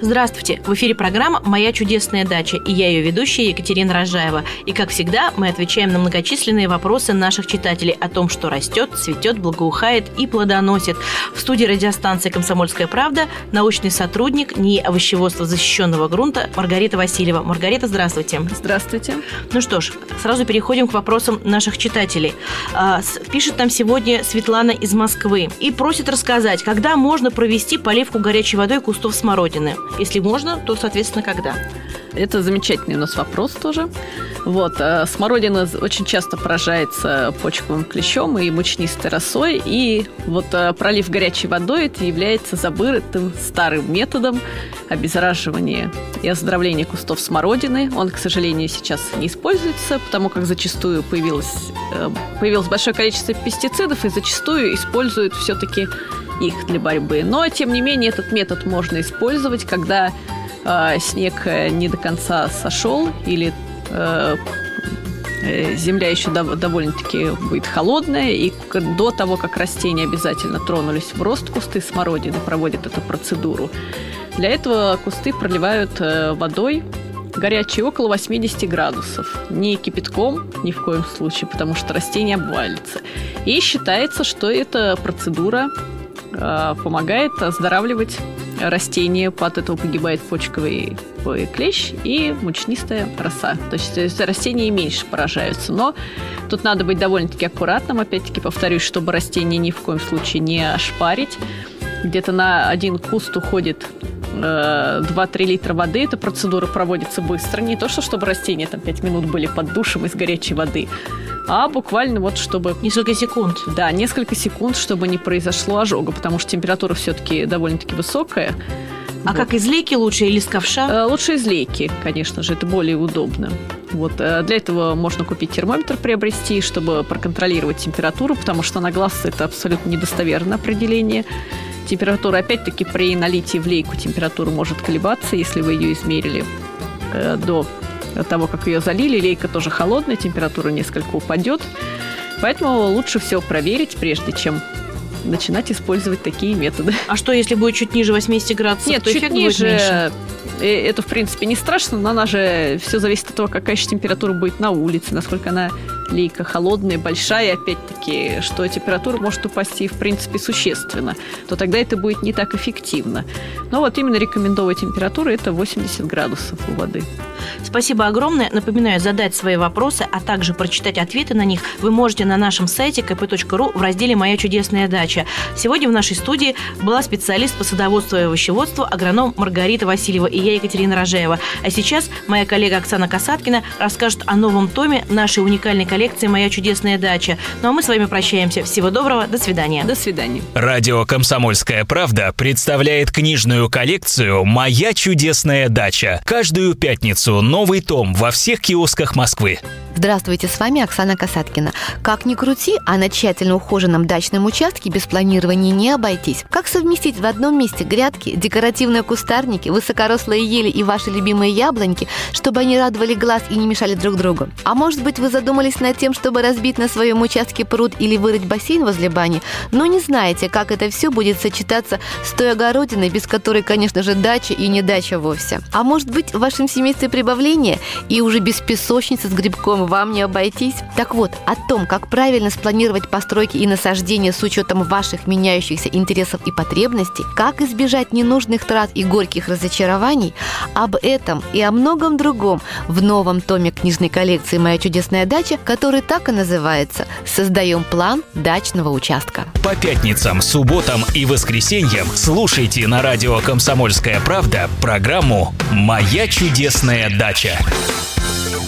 Здравствуйте! В эфире программа «Моя чудесная дача» и я ее ведущая Екатерина Рожаева. И, как всегда, мы отвечаем на многочисленные вопросы наших читателей о том, что растет, цветет, благоухает и плодоносит. В студии радиостанции «Комсомольская правда» научный сотрудник НИИ овощеводства защищенного грунта Маргарита Васильева. Маргарита, здравствуйте! Здравствуйте! Ну что ж, сразу переходим к вопросам наших читателей. А, пишет нам сегодня Светлана из Москвы и просит рассказать, когда можно провести поливку горячей водой кустов смородины. Если можно, то, соответственно, когда? Это замечательный у нас вопрос тоже. Вот, э, смородина очень часто поражается почковым клещом и мучнистой росой, и вот э, пролив горячей водой это является забытым старым методом обеззараживания и оздоровления кустов смородины. Он, к сожалению, сейчас не используется, потому как зачастую появилось, э, появилось большое количество пестицидов, и зачастую используют все-таки их для борьбы. Но, тем не менее, этот метод можно использовать, когда э, снег не до конца сошел или э, э земля еще довольно-таки будет холодная, и до того, как растения обязательно тронулись в рост, кусты смородины проводят эту процедуру. Для этого кусты проливают э, водой горячей около 80 градусов. Не кипятком ни в коем случае, потому что растение обвалится. И считается, что эта процедура Э, помогает оздоравливать растения, от этого погибает почковый клещ и мучнистая роса. То есть растения меньше поражаются. Но тут надо быть довольно-таки аккуратным. Опять-таки повторюсь, чтобы растения ни в коем случае не ошпарить. Где-то на один куст уходит 2-3 э, литра воды. Эта процедура проводится быстро. Не то, что чтобы растения там 5 минут были под душем из горячей воды, а буквально вот чтобы... Несколько секунд. Да, несколько секунд, чтобы не произошло ожога, потому что температура все-таки довольно-таки высокая. А вот. как из лейки лучше или из ковша? Э, лучше из лейки, конечно же, это более удобно. Вот. Э, для этого можно купить термометр, приобрести, чтобы проконтролировать температуру, потому что на глаз это абсолютно недостоверное определение. Температура, опять-таки, при налитии в лейку температура может колебаться, если вы ее измерили э, до того, как ее залили. Лейка тоже холодная, температура несколько упадет. Поэтому лучше все проверить, прежде чем начинать использовать такие методы. А что, если будет чуть ниже 80 градусов, Нет, то чуть ниже, э, это, в принципе, не страшно, но она же все зависит от того, какая еще температура будет на улице, насколько она лейка холодная, большая, опять-таки, что температура может упасть и, в принципе, существенно, то тогда это будет не так эффективно. Но вот именно рекомендованная температура – это 80 градусов у воды. Спасибо огромное. Напоминаю, задать свои вопросы, а также прочитать ответы на них вы можете на нашем сайте kp.ru в разделе «Моя чудесная дача». Сегодня в нашей студии была специалист по садоводству и овощеводству, агроном Маргарита Васильева и я, Екатерина Рожаева. А сейчас моя коллега Оксана Касаткина расскажет о новом томе нашей уникальной коллекции «Моя чудесная дача». Ну а мы с вами прощаемся. Всего доброго. До свидания. До свидания. Радио «Комсомольская правда» представляет книжную коллекцию «Моя чудесная дача». Каждую пятницу новый том во всех киосках Москвы. Здравствуйте, с вами Оксана Касаткина. Как ни крути, а на тщательно ухоженном дачном участке без планирования не обойтись. Как совместить в одном месте грядки, декоративные кустарники, высокорослые ели и ваши любимые яблоньки, чтобы они радовали глаз и не мешали друг другу? А может быть, вы задумались над тем, чтобы разбить на своем участке пруд или вырыть бассейн возле бани, но не знаете, как это все будет сочетаться с той огородиной, без которой, конечно же, дача и не дача вовсе. А может быть, в вашем семействе прибавление и уже без песочницы с грибком вам не обойтись. Так вот, о том, как правильно спланировать постройки и насаждения с учетом ваших меняющихся интересов и потребностей, как избежать ненужных трат и горьких разочарований, об этом и о многом другом в новом томе книжной коллекции «Моя чудесная дача», который так и называется «Создаем план дачного участка». По пятницам, субботам и воскресеньям слушайте на радио «Комсомольская правда» программу «Моя чудесная дача».